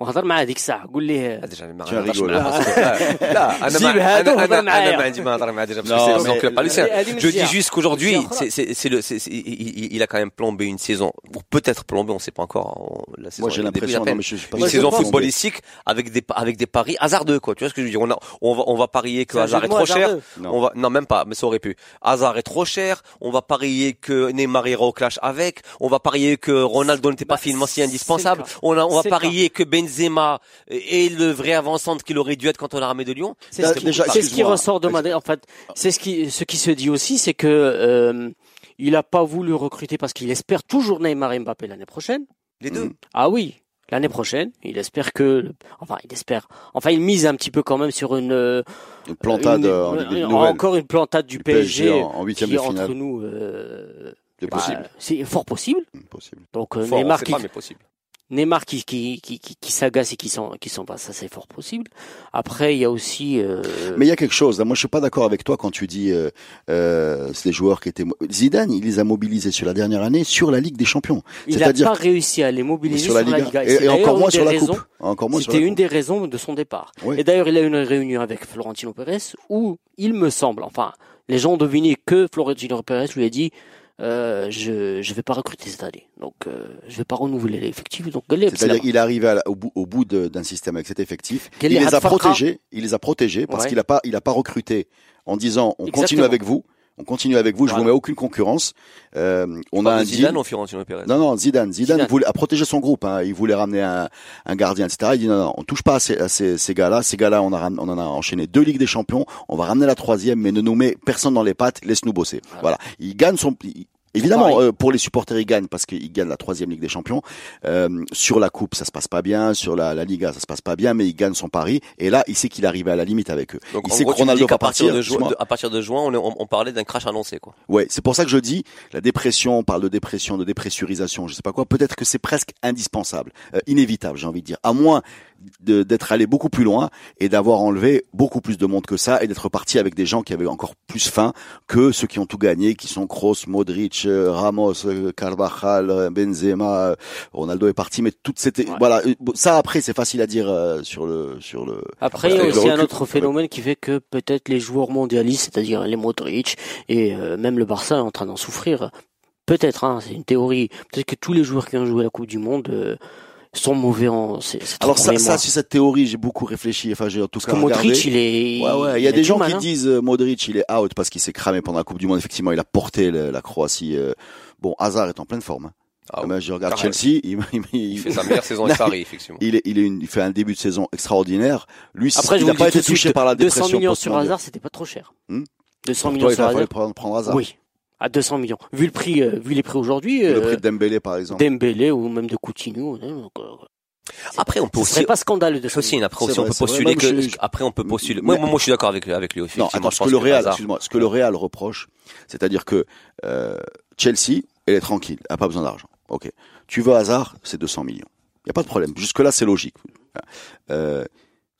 وهضر معاه هذيك الساعه قول ليه Ah, déjà, *laughs* ما *laughs* Tu as نهضرش rigolé. معاه parce que- لا، لا، أنا جيب ما- هادو أنا- وهضر أنا- معايا. أنا ما عندي ما نهضر معاه déjà, parce que Non, c'est mais- son club parisien. هذه من *laughs* Je dis الجهة. juste qu'aujourd'hui, الجهة c'est, c'est, c'est le, c'est, c'est- il, il- il a quand même plombé une saison, ou peut-être plombé, on sait pas encore. on- la saison Moi, j'ai est au début l'impression, à peine. non, mais je suis pas une Moi, je saison pense- footballistique avec des avec des paris hasardeux quoi. Tu vois ce que je veux dire On a, on va on va parier que C'est un Hazard jeu est de mots trop cher. hasardeux. Non. On va non même pas, mais ça aurait pu. Hazard est trop cher. On va parier que Neymar ira au clash avec. On va parier que Ronaldo n'était pas Bah, financier c'est indispensable. le cas. On a on va C'est le parier que Benzema est le vrai avant-centre qu'il aurait dû être quand on l'a ramené de Lyon. C'est ce qui, déjà, c'est ce qui excuse-moi. ressort de Madrid. En fait, c'est ce qui, ce qui se dit aussi, c'est que euh, il a pas voulu recruter parce qu'il espère toujours Neymar et Mbappé l'année prochaine. Les deux. Mhm. Ah oui, l'année prochaine, il espère que, enfin, il espère. Enfin, il mise un petit peu quand même sur une, euh, Une plantade une- euh, en encore une plantade du, Du PSG, en en huitième qui de entre finale. nous, euh, C'est bah, possible. c'est fort possible. Possible. Donc euh, Neymar sait qui, pas, mais possible. Neymar qui qui qui qui, qui s'agace et qui s'en qui s'en va, ça c'est fort possible. Après, il y a aussi. euh, Mais il y a quelque chose. là. Moi, je suis pas d'accord avec toi quand tu dis euh, euh, c'est des joueurs qui étaient. Zidane, il les a mobilisés sur la dernière année sur la Ligue des Champions. il n'a pas réussi à les mobiliser sur la Liga. et, et d'ailleurs encore moins sur la raisons- coupe. Encore moins sur C'était une des raisons de son départ. Oui. Et d'ailleurs, il a eu une réunion avec Florentino Pérez où il me semble, enfin, les gens ont deviné que Florentino Pérez lui a dit euh, je je vais pas recruter cette année, donc euh, je vais pas renouveler l'effectif. Donc C'est-à-dire qu'il est arrivé à la- au bout, au bout de- d'un système avec cet effectif. Il les a protégés. Il les a protégés parce Ouais. qu'il a pas, il a pas recruté en disant on continue avec vous, on continue avec vous. Je vous Voilà. mets aucune concurrence. Euh, on a un Zidane deal. ou Fiorentino Pérez Non, non, Zidane. Zidane, Zidane. voulait a protégé son groupe. Hein. Il voulait ramener un, un gardien, etc. Il dit non, non, on touche pas à ces, gars-là. Ces gars-là, on, a, on en a enchaîné deux Ligues des Champions. On va ramener la troisième, mais ne nous met personne dans les pattes. Laisse-nous bosser. Voilà. Il gagne son. il- Évidemment, euh, pour les supporters, ils gagnent parce qu'ils gagnent la troisième Ligue des Champions. Euh, sur la Coupe, ça se passe pas bien. Sur la, la Liga, ça se passe pas bien, mais il gagne son pari. Et là, il sait qu'il est arrivé à la limite avec eux. Donc il sait gros, que Ronaldo va partir partir. de, juin, Dis-moi. de- à partir de juin, on, est- on, on parlait d'un crash annoncé quoi. Ouais, c'est pour ça que je dis la dépression, on parle de dépression, de dépressurisation, je sais pas quoi. Peut-être que c'est presque indispensable, euh, inévitable, j'ai envie de dire, à moins d'être allé beaucoup plus loin et d'avoir enlevé beaucoup plus de monde que ça et d'être parti avec des gens qui avaient encore plus faim que ceux qui ont tout gagné, qui sont Kroos, Modric, euh, Ramos, euh, Carvajal, euh, Benzema, Ronaldo est parti, mais toute cette Ouais. voilà, ça après c'est facile à dire euh, sur le sur le. Après, il y a aussi un autre phénomène qui fait que peut-être les joueurs mondialistes, c'est-à-dire les Modric et euh, même le Barça est en train d'en souffrir. Peut-être, hein, c'est une théorie. Peut-être que tous les joueurs qui ont joué la Coupe du Monde euh, sont mauvais en. C'est, c'est Alors ça, ça, sur cette théorie, j'ai beaucoup réfléchi. Enfin, j'ai en tout Parce cas que regardé. Modric, il est. Ouais, ouais. Il y a des du gens mal, qui hein. disent euh, Modric, il est out parce qu'il s'est cramé pendant la Coupe du Monde. Effectivement, il a porté le- la Croatie. euh. Bon, Hazard est en pleine forme. hein. Ah, Mais je regarde carrément. Chelsea, il, il, Il fait sa meilleure saison *laughs* avec Paris effectivement. il est, il est une- il fait un début de saison extraordinaire. Lui, Après, il n'a pas été de suite, touché par la 200 dépression. millions sur hasard, c'était pas trop cher. Hmm 200 Pour millions toi, il sur hasard. prendre, prendre hasard. Oui. À 200 millions. Vu le prix, euh, vu les prix aujourd'hui, Le euh, prix de Dembélé, par exemple. Dembélé ou même de Coutinho, hein, donc, euh, Après, on peut ce aussi serait pas scandaleux de aussi après C'est on peut c'est postuler que je- après on peut postuler. Mais- Moi, moi, moi, je suis d'accord avec avec lui. Non, attends, ce que le Real, Hazard- excuse-moi, ce que le Real reproche, c'est-à-dire que euh, Chelsea, elle est tranquille, elle a pas besoin d'argent. Ok. Tu veux hasard, c'est 200 millions. Il y a pas de problème. Jusque là, c'est logique. Euh,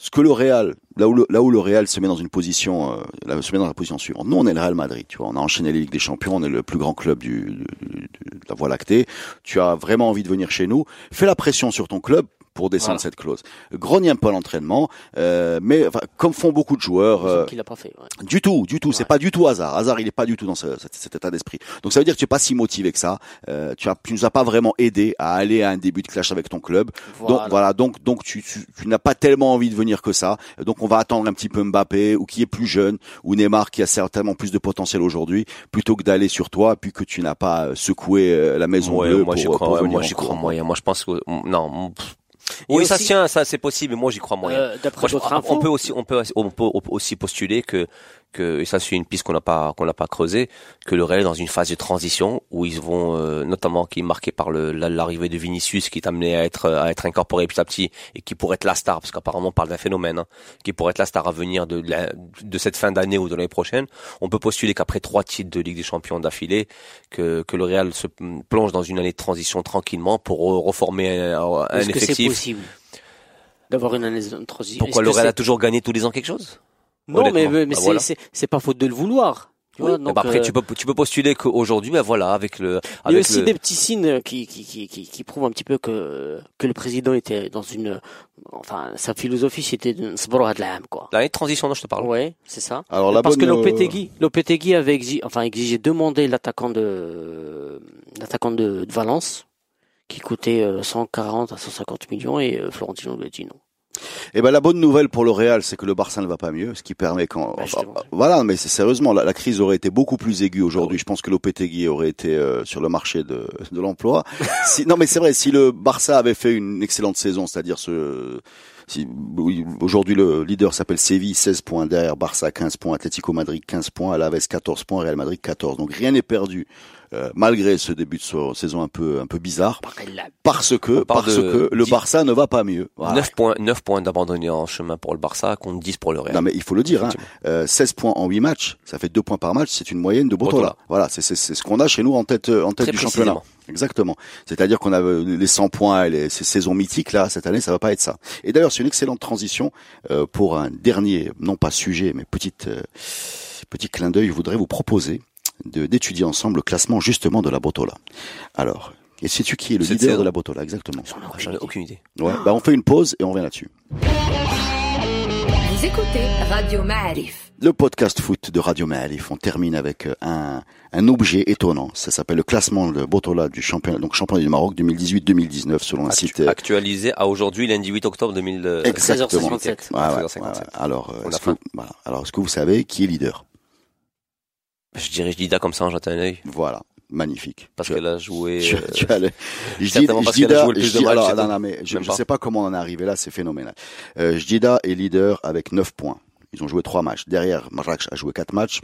ce que le Real, là où le, là où le Real se met dans une position, euh, se met dans la position suivante. Nous, on est le Real Madrid, tu vois. On a enchaîné les Ligues des Champions, on est le plus grand club du- du- de la Voie lactée. Tu as vraiment envie de venir chez nous. Fais la pression sur ton club pour descendre Voilà. cette clause. Grogne un peu l'entraînement, euh, mais enfin, comme font beaucoup de joueurs. euh, qu'il a pas fait. ouais. du tout, du tout. C'est Ouais. pas du tout hasard. Hasard, il est pas du tout dans ce- cet, cet état d'esprit. Donc ça veut dire que tu es pas si motivé que ça. Euh, tu as, tu nous as pas vraiment aidé à aller à un début de clash avec ton club. Donc voilà, donc donc tu, tu, tu n'as pas tellement envie de venir que ça. Donc on va attendre un petit peu Mbappé ou qui est plus jeune ou Neymar qui a certainement plus de potentiel aujourd'hui plutôt que d'aller sur toi puis que tu n'as pas euh, secoué euh, la maison Ouais, bleue moi pour, crois, pour ouais, venir moi cours. crois moyen. Moi je pense que non. pff. Et Oui, ça aussi- tient, ça c'est possible, mais moi j'y crois moyen. Euh, D'après Moi, je- d'autres on infos, peut aussi, on peut, on peut aussi postuler que, que et ça c'est une piste qu'on n'a pas, qu'on n'a pas creusé, que le Real est dans une phase de transition où ils vont, euh, notamment qui est marqué par l'arrivée de Vinicius qui est amené à être, à être incorporé petit à petit et qui pourrait être la star, parce qu'apparemment on parle d'un phénomène, hein, qui pourrait être la star à venir de, la- de cette fin d'année ou de l'année prochaine. On peut postuler qu'après trois titres de Ligue des Champions d'affilée, que, que le Real se plonge dans une année de transition tranquillement pour re- reformer un, un c'est effectif. possible d'avoir une année de transition? Pourquoi le Real a toujours gagné tous les ans quelque chose? Non, mais, mais Bah, c'est- voilà. c'est c'est pas faute de le vouloir. Tu vois, Eh donc, ben après, euh, tu peux tu peux postuler qu'aujourd'hui, ben voilà, avec le Il y a avec aussi le- des petits signes qui, qui, qui, qui, qui prouvent un petit peu que, que le président était dans une, enfin, sa philosophie c'était de s'bro de l'âme, quoi. l'année de transition dont je te parle. Ouais, c'est ça. Alors la Parce bonne, que euh, Lopetegui, Lopetegui avait exigé, enfin, exigé demander l'attaquant de, l'attaquant de, de Valence, qui coûtait euh, 140 à 150 millions et euh, Florentino lui a dit non. Eh ben la bonne nouvelle pour le Real, c'est que le Barça ne va pas mieux, ce qui permet quand Bah, voilà, mais c'est sérieusement la, la crise aurait été beaucoup plus aiguë aujourd'hui. Je pense que Lopetegui aurait été euh, sur le marché de, de l'emploi. *laughs* si, non mais c'est vrai, si le Barça avait fait une excellente saison, c'est-à-dire ce si, oui, aujourd'hui le leader s'appelle Séville, 16 points derrière Barça 15 points, Atlético Madrid 15 points, Alaves 14 points, Real Madrid 14. Donc rien n'est perdu euh, malgré ce début de so- saison un peu un peu bizarre, parce que parce que le Barça ne va pas mieux. Voilà. 9 points, 9 points d'abandonnés en chemin pour le Barça contre 10 pour le Real. Non mais il faut le dire, hein, Effectivement. euh, 16 points en 8 matchs, ça fait 2 points par match, c'est une moyenne de Botola. Botola. Voilà, c'est c'est c'est ce qu'on a chez nous en tête euh, en tête Très du championnat. Exactement. C'est-à-dire qu'on a les 100 points et les, ces saisons mythiques là cette année, ça va pas être ça. Et d'ailleurs, c'est une excellente transition euh, pour un dernier, non pas sujet, mais petite euh, petit clin d'œil. Je voudrais vous proposer d'étudier ensemble le classement justement de la Botola. Alors, et sais-tu qui est le leader de la Botola exactement? J'en ai aucune idée. Ouais. Bah on fait une pause et on revient là-dessus. Vous écoutez Radio Ma'arif. Le podcast foot de Radio Maalif, on termine avec euh, un, un objet étonnant. Ça s'appelle le classement de Botola du championnat, donc championnat du Maroc 2018-2019 selon un Actu- site. euh, Actualisé à aujourd'hui, lundi 8 octobre 2000. euh, Exactement. 13h57. Ouais, ouais, 13h57. ouais, ouais. Alors, On que, voilà. Alors, est-ce que vous savez qui est leader? Je dirais Jdida comme ça, en jetant un œil. Voilà, magnifique. Parce qu'elle a joué. tu, euh, tu as le- je dis, je a joué le plus je de matchs, alors, c'est non, tout. non, mais je, pas. sais pas comment on en est arrivé là, c'est phénoménal. Euh, Jdida est leader avec 9 points. Ils ont joué 3 matchs. Derrière, Marrakech a joué 4 matchs.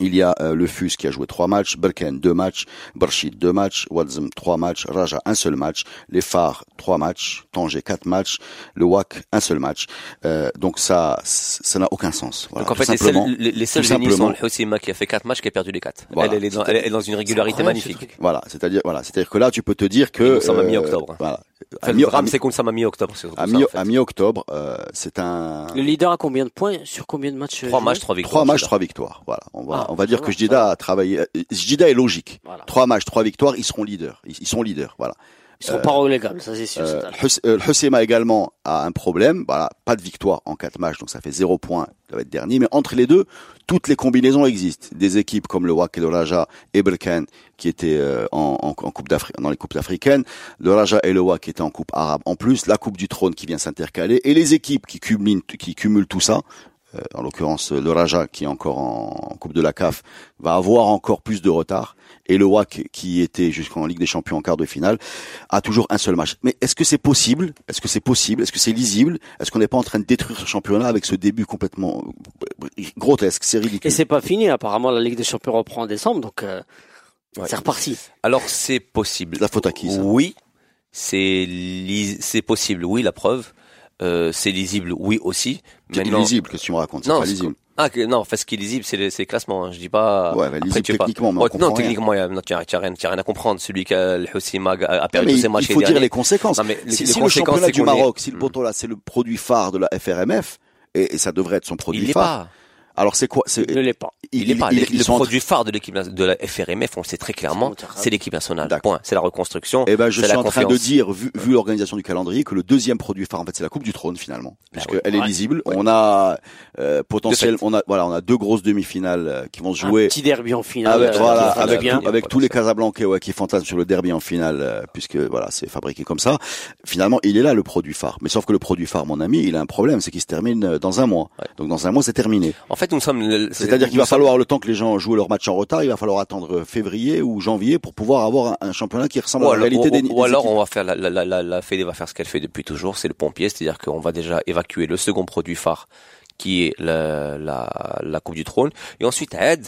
Il y a euh, le FUS qui a joué 3 matchs, Berken 2 matchs, Barchid 2 matchs, Wadzem 3 matchs, Raja un seul match, les Phares 3 matchs, Tanger 4 matchs, le WAC un seul match. Euh, donc ça ça n'a aucun sens. Voilà, Donc en fait, les simplement. seuls, les, les seuls génies sont le Hossima qui a fait 4 matchs, qui a perdu les 4. Voilà. Elle, elle, est dans, elle est dans une régularité magnifique. Voilà, c'est-à-dire voilà, c'est-à-dire que là tu peux te dire que Et nous sommes à euh, mi-octobre. Voilà. Enfin, le drame, c'est qu'on ça à mi-octobre. à ça, mi- en fait. mi-octobre, euh, c'est un Le leader a combien de points sur combien de matchs euh, 3 joués matchs, 3 victoires. trois matchs, trois victoires. Voilà, on va On va dire que Jdida a travaillé. euh, Jdida est logique. Voilà. Trois matchs, trois victoires, ils seront leaders. Ils, ils sont leaders. Voilà. Ils sont pas relégables, ça c'est sûr. Euh, euh, le Hussema également a un problème. Voilà, pas de victoire en quatre matchs, donc ça fait zéro point. Ça va être dernier. Mais entre les deux, toutes les combinaisons existent. Des équipes comme le Wak et le Raja et Berkane qui étaient euh, en, en, en coupe d'Afrique, dans les coupes africaines. Le Raja et le Wak qui étaient en coupe arabe en plus. La coupe du trône qui vient s'intercaler et les équipes qui cumulent, qui cumulent tout ça. Euh, en l'occurrence, le Raja qui est encore en, en coupe de la CAF va avoir encore plus de retard. Et le WAC qui était jusqu'en Ligue des Champions en quart de finale a toujours un seul match. Mais est-ce que c'est possible? Est-ce que c'est possible? Est-ce que c'est lisible? Est-ce qu'on n'est pas en train de détruire ce championnat avec ce début complètement euh, grotesque C'est ridicule. Et c'est pas fini. Apparemment, la Ligue des Champions reprend en décembre, donc euh, Ouais. c'est reparti. Alors c'est possible. La faute à qui, ça? Oui, c'est possible. Oui, la preuve. Euh, c'est lisible. Oui aussi. C'est Maintenant- lisible que tu me racontes. C'est Non, pas lisible. Ah que- non, ce qui est lisible, c'est le, c'est le classement. Hein. Je dis pas. Ouais, bah, Après, lisible pas- techniquement, mais non, rien. techniquement, il y a- non, tu n'as rien, rien à comprendre. Celui qui a le Hossima a perdu tous ses matchs il faut les dire les conséquences. Non, mais les- si les si le conséquences, championnat c'est du qu'on est- Maroc, si le. Botola, c'est le produit phare de la FRMF, et, et ça devrait être son produit Il phare. pas. Alors c'est quoi Il ne l'est pas. Il pas. il- le produit phare de l'équipe de la FRMF, on le sait très clairement, C'est l'équipe nationale. D'accord. Point. C'est la reconstruction. Eh ben, je suis en train de dire, vu, vu l'organisation du calendrier, que le deuxième produit phare, en fait, c'est la Coupe du Trône finalement, oui. elle est Ouais. lisible. On a euh, potentiel, on a voilà, on a deux grosses demi-finales euh, qui vont se jouer. Un petit derby en finale. Avec, euh, voilà, avec, bien. tout- avec tous les. Casablancais ouais, qui fantasment sur le derby en finale, euh, puisque voilà, c'est fabriqué comme ça. Finalement, il est là le produit phare. Mais sauf que le produit phare, mon ami, il a un problème, c'est qu'il se termine dans un mois. Donc dans un mois, c'est terminé. En fait, nous sommes. le- C'est-à-dire qu'il va sommes- falloir le temps que les gens jouent leur match en retard, il va falloir attendre février ou janvier pour pouvoir avoir un, un championnat qui ressemble Ou à la réalité ou- des, ou des alors on va faire la, la, la, la, la Fédé va faire ce qu'elle fait depuis toujours, c'est le pompier, c'est-à-dire qu'on va déjà évacuer le second produit phare qui est la, la, la Coupe du Trône, et ensuite aide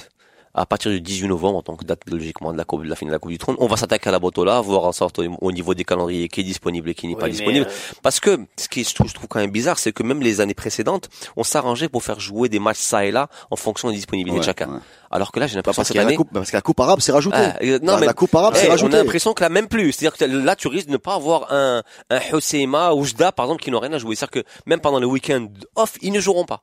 à partir du 18 novembre, donc date logiquement de la, coupe, de la fin de la Coupe du Trône, on va s'attaquer à la Botola, voir en sorte au, au niveau des calendriers qui est disponible et qui n'est Oui, pas disponible. euh, Parce que ce qui je trouve, je trouve quand même bizarre, c'est que même les années précédentes, on s'arrangeait pour faire jouer des matchs ça et là en fonction des disponibilités Ouais, de chacun. ouais. Alors que là, j'ai Bah, l'impression que cette a la année, coupe, parce que la coupe arabe s'est rajoutée. ah, euh, non, la, mais la coupe arabe eh, s'est on rajoutée. a l'impression que là même plus. C'est-à-dire que là, tu risques de ne pas avoir un, un Hosseima ou Jda, par exemple, qui n'ont rien à jouer. C'est-à-dire que même pendant le week-end off, ils ne joueront pas.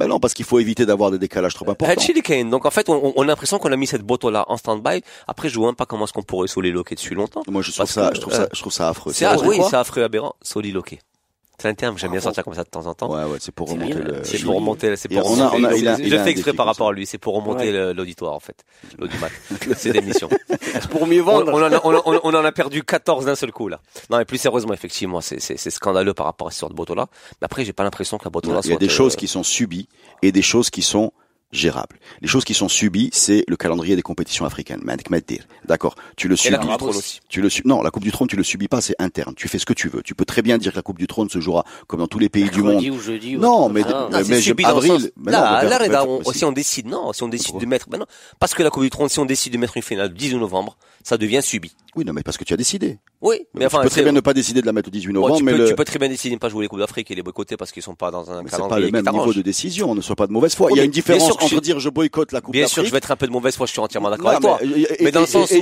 Ben non, parce qu'il faut éviter d'avoir des décalages trop importants. Hatchili Kane. Donc en fait, on, on a l'impression qu'on a mis cette boto-là en stand-by. Après, je vois même pas comment est-ce qu'on pourrait soliloquer dessus longtemps. Moi, je trouve ça, que, je trouve euh, ça, je trouve ça affreux. C'est affreux, oui, c'est affreux, aberrant. Soliloquer. C'est un terme que j'aime bien sortir comme ça de temps en temps. Ouais, ouais, c'est pour C'est remonter le. C'est pour remonter, c'est pour on a- remonter. on a- il a- je a fais exprès par rapport à lui. C'est pour remonter Ouais. l'auditoire, en fait. *laughs* L'audimat. c'est d'émission. pour mieux On, vendre. on en a, on, en- on en- on en a perdu 14 d'un seul coup, là. Non, mais plus sérieusement, effectivement, c'est, c'est, c'est scandaleux par rapport à ce genre de Botola. Mais après, j'ai pas l'impression que la Botola Il y a soit, des euh, choses qui sont subies et des choses qui sont gérable. Les choses qui sont subies, c'est le calendrier des compétitions africaines. D'accord. Tu le Et subis. la Coupe du Trône aussi. Tu le su- non, la Coupe du Trône, tu le subis pas, c'est interne. Tu fais ce que tu veux. Tu peux très bien dire que la Coupe du Trône se jouera comme dans tous les pays du monde. Ou jeudi. ou Non, mais- ça. Non, mais- c'est je- subi dans le avril, sens- mais non, là, mais là, on- mais si. on décide, non, si on décide Pourquoi de mettre, ben non, parce que la Coupe du Trône, si on décide de mettre une finale le 18 novembre, ça devient subi. Oui, non, mais parce que tu as décidé. Oui, mais tu enfin, peux très bien ne pas décider de la mettre au 18 Ouais, novembre, tu, mais peux, le- tu peux très bien décider de ne pas jouer les Coupes d'Afrique et les boycotter parce qu'ils sont pas dans un mais c'est pas calendrier le même niveau de décision. Ne sois pas de mauvaise foi. Oui, Il y a mais une différence que entre je- dire je boycotte la Coupe Bien sûr, d'Afrique. je vais être un peu de mauvaise foi, je suis entièrement d'accord avec toi. mais, et- Mais dans le sens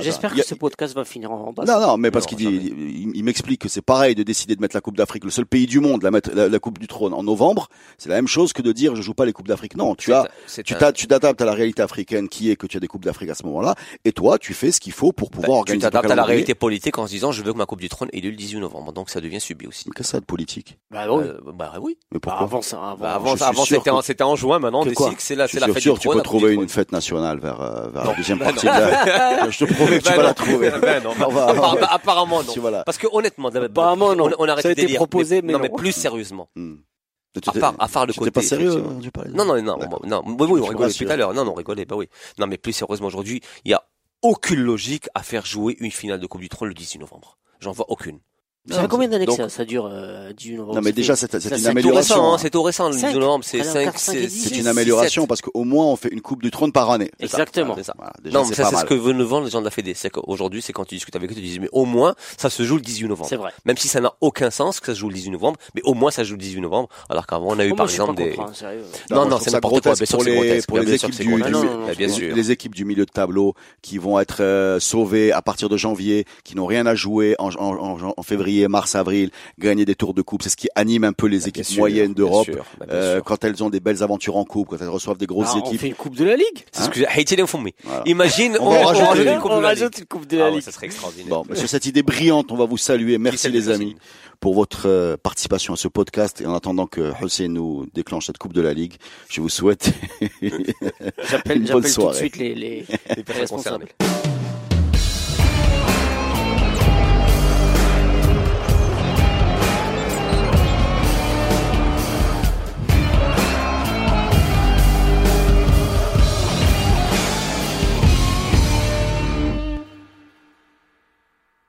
J'espère que ce podcast va finir en bas. Non, non, mais parce qu'il dit- il, m'explique que c'est pareil de décider de mettre la Coupe d'Afrique, le seul pays du monde, la, mettre, la, Coupe du Trône en novembre, c'est la même chose que de dire je joue pas les Coupes d'Afrique. Non, tu as, tu tu t'adaptes à la réalité africaine qui est que tu as des Coupes d'Afrique à ce moment-là, et toi, tu fais ce qu'il faut pour pouvoir bah, tu organiser ton t'adaptes à la réalité politique en se disant je veux que ma Coupe du Trône ait lieu le 18 novembre. Donc ça devient subi aussi. Mais qu'est-ce que ça de politique? Bah oui. Euh, bah oui. Mais Bah, pourquoi avant ça, avant. Bah, je avant, suis avant sûr c'était en, que- c'était en juin, maintenant on décide que c'est la, Je c'est suis la sûr, fête sûr du tu peux trouver une fête nationale vers, euh, vers la deuxième *laughs* Ben partie. de la- Je te promets que tu *laughs* Ben vas la trouver. *laughs* Ben apparemment non. Parce que honnêtement, Apparemment, non. on, arrête Ça a le été proposé, mais non, mais plus sérieusement. Hmm. À part, à part le Tu côté. pas sérieux hein. Non, non, non, non, oui, oui, on rigolait tout à l'heure. Non, non, on rigolait, bah oui. Non, mais plus sérieusement aujourd'hui, il y a aucune logique à faire jouer une finale de Coupe du Trône le 18 novembre. J'en vois aucune. Ça fait combien d'années que ça, ça dure euh, 18 novembre Non, mais déjà, c'est une tout C'est tout amélioration. récent, hein, hein. c'est tout récent, le 18 Cinq? novembre, c'est Alors, 5, quatre, cinq et dix, C'est une amélioration parce qu'au moins on fait une Coupe du Trône par année. Exactement. C'est ça. Voilà, déjà, Non, mais c'est ça, c'est ce que veulent nous vendre les gens de la Fédé. C'est qu'aujourd'hui, c'est quand tu discutes avec eux, tu dis, mais au moins, ça se joue le 18 novembre. C'est vrai. Même si ça n'a aucun sens que ça se joue le 18 novembre, mais au moins ça se joue le 18 novembre, alors qu'avant on a eu par exemple des... hein. Non, non, c'est ça n'importe quoi, grotesque bien sûr pour les, pour les équipes du, du- bien les- sûr. les équipes du milieu de tableau qui vont être euh, sauvées à partir de janvier, qui n'ont rien à jouer en, en février, mars, avril, gagner des tours de coupe, c'est ce qui anime un peu les Bien équipes sûr, moyennes bien d'Europe. sûr, bah, euh, quand elles ont des belles aventures en coupe, quand elles reçoivent des grosses Ah, on équipes. fait une coupe de la Ligue. C'est ce que Haïti. Voilà. Imagine, On rajouter rajoute une. une coupe on de la rajoute Ligue. une coupe de la Ah ouais, Ligue. ça serait extraordinaire. Bon, mais sur cette idée brillante, on va vous saluer. Merci les amis pour votre euh, participation à ce podcast. Et en attendant que Hussein nous déclenche cette Coupe de la Ligue, je vous souhaite *laughs* J'appelle une bonne j'appelle tout de soirée. suite les, les, *laughs* Les personnes responsables. concernées.